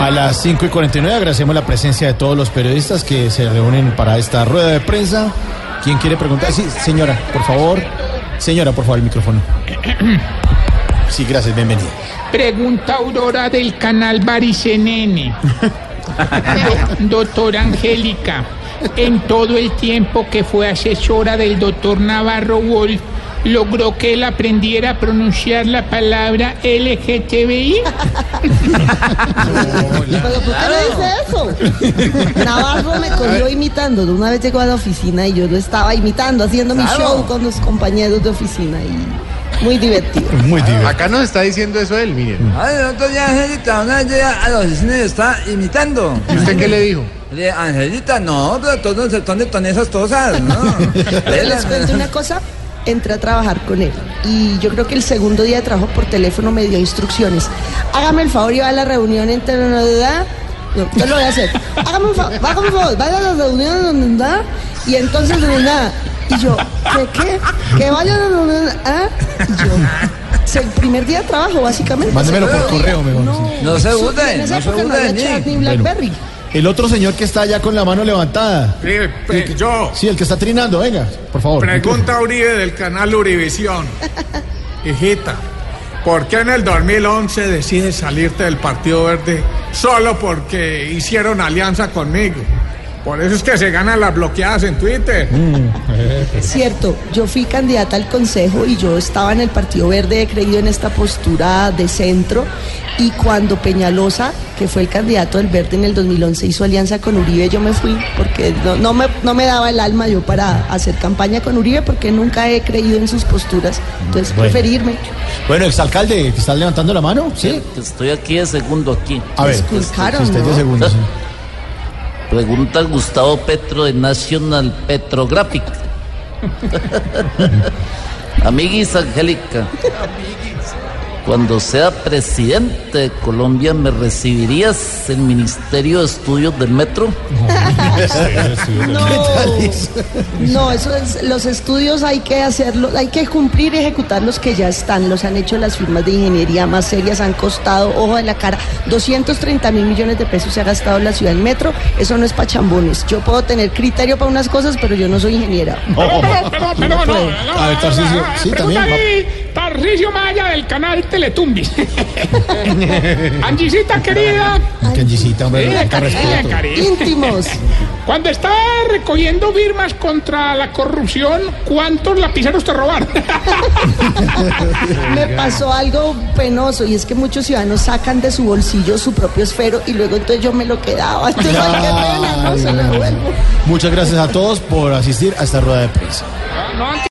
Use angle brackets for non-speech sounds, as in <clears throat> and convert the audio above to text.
A las 5 y 49 agradecemos la presencia de todos los periodistas que se reúnen para esta rueda de prensa. ¿Quién quiere preguntar? Sí, señora, por favor. Señora, por favor, el micrófono. <clears throat> Sí, gracias, bienvenida. Pregunta Aurora del canal Baricenene. Do- <laughs> doctora Angélica, en todo el tiempo que fue asesora del doctor Navarro Wolf, logró que él aprendiera a pronunciar la palabra LGTBI. <laughs> ¿Pero por qué me dice eso? Navarro me cogió imitando. De una vez llegó a la oficina y yo lo estaba imitando, haciendo mi show con los compañeros de oficina y muy divertido. Muy divertido. Acá nos está diciendo eso él, miren. Ay, el otro día Angelita, una vez llega a la oficina y está imitando. ¿Y usted qué le dijo? Angelita, no, pero todos se toman con esas cosas, ¿no? <laughs> Les cuento una cosa, entré a trabajar con él y yo creo que el segundo día de trabajo por teléfono me dio instrucciones. Hágame el favor y va a la reunión entre edad. No, yo lo voy a hacer. Hágame un favor, hágame un favor, vaya a la reunión donde da y entonces de nada. Y yo, ¿qué qué? Que vaya a la reunión, ¿ah? Y yo, es el primer día de trabajo, básicamente. Mándemelo por correo, mejor. No. No se eso- burlen, en esa no se había chat ni. ni Blackberry. El otro señor que está allá con la mano levantada. Yo, Sí, el que está trinando, venga, por favor. pregunta a <laughs> Uribe del canal Urivisión. Hijita, ¿por qué en el 2011 decides salirte del Partido Verde solo porque hicieron alianza conmigo? Por eso es que se ganan las bloqueadas en Twitter. <laughs> Cierto, yo fui candidata al consejo y yo estaba en el Partido Verde, he creído en esta postura de centro y cuando Peñalosa, que fue el candidato del Verde en el 2011, hizo alianza con Uribe, yo me fui porque no, no me, no me daba el alma yo para hacer campaña con Uribe porque nunca he creído en sus posturas, entonces Bueno. preferí irme. Bueno, exalcalde, que está levantando la mano, ¿sí? Estoy aquí de segundo aquí. A ver, Esculcaron, si usted es de ¿no? segundo, sí. Pregunta Gustavo Petro de National Petrographic. <laughs> Amiguis Angélica. Cuando sea presidente de Colombia, ¿me recibirías el Ministerio de Estudios del Metro? No, no, eso es, los estudios hay que hacerlos, hay que cumplir y ejecutar los que ya están, los han hecho las firmas de ingeniería más serias, han costado, ojo de la cara, 230 mil millones de pesos se ha gastado la ciudad del metro, eso no es pa' chambones, yo puedo tener criterio para unas cosas, pero yo no soy ingeniera. Pero, pero, pero, no, no, A ver, Tarcisio, no, sí, también, Tarcisio Maya del canal Teletumbis. <laughs> Angisita querida, Canjicita, hombre, eh, cariño, cariño. Íntimos, cuando estaba recogiendo firmas contra la corrupción, ¿cuántos lapiceros te robaron? me pasó algo penoso y es que muchos ciudadanos sacan de su bolsillo su propio esfero y luego entonces yo me lo quedaba, <laughs> entonces ay, qué pena, no se lo devuelvo. Muchas gracias a todos por asistir a esta rueda de prensa. No,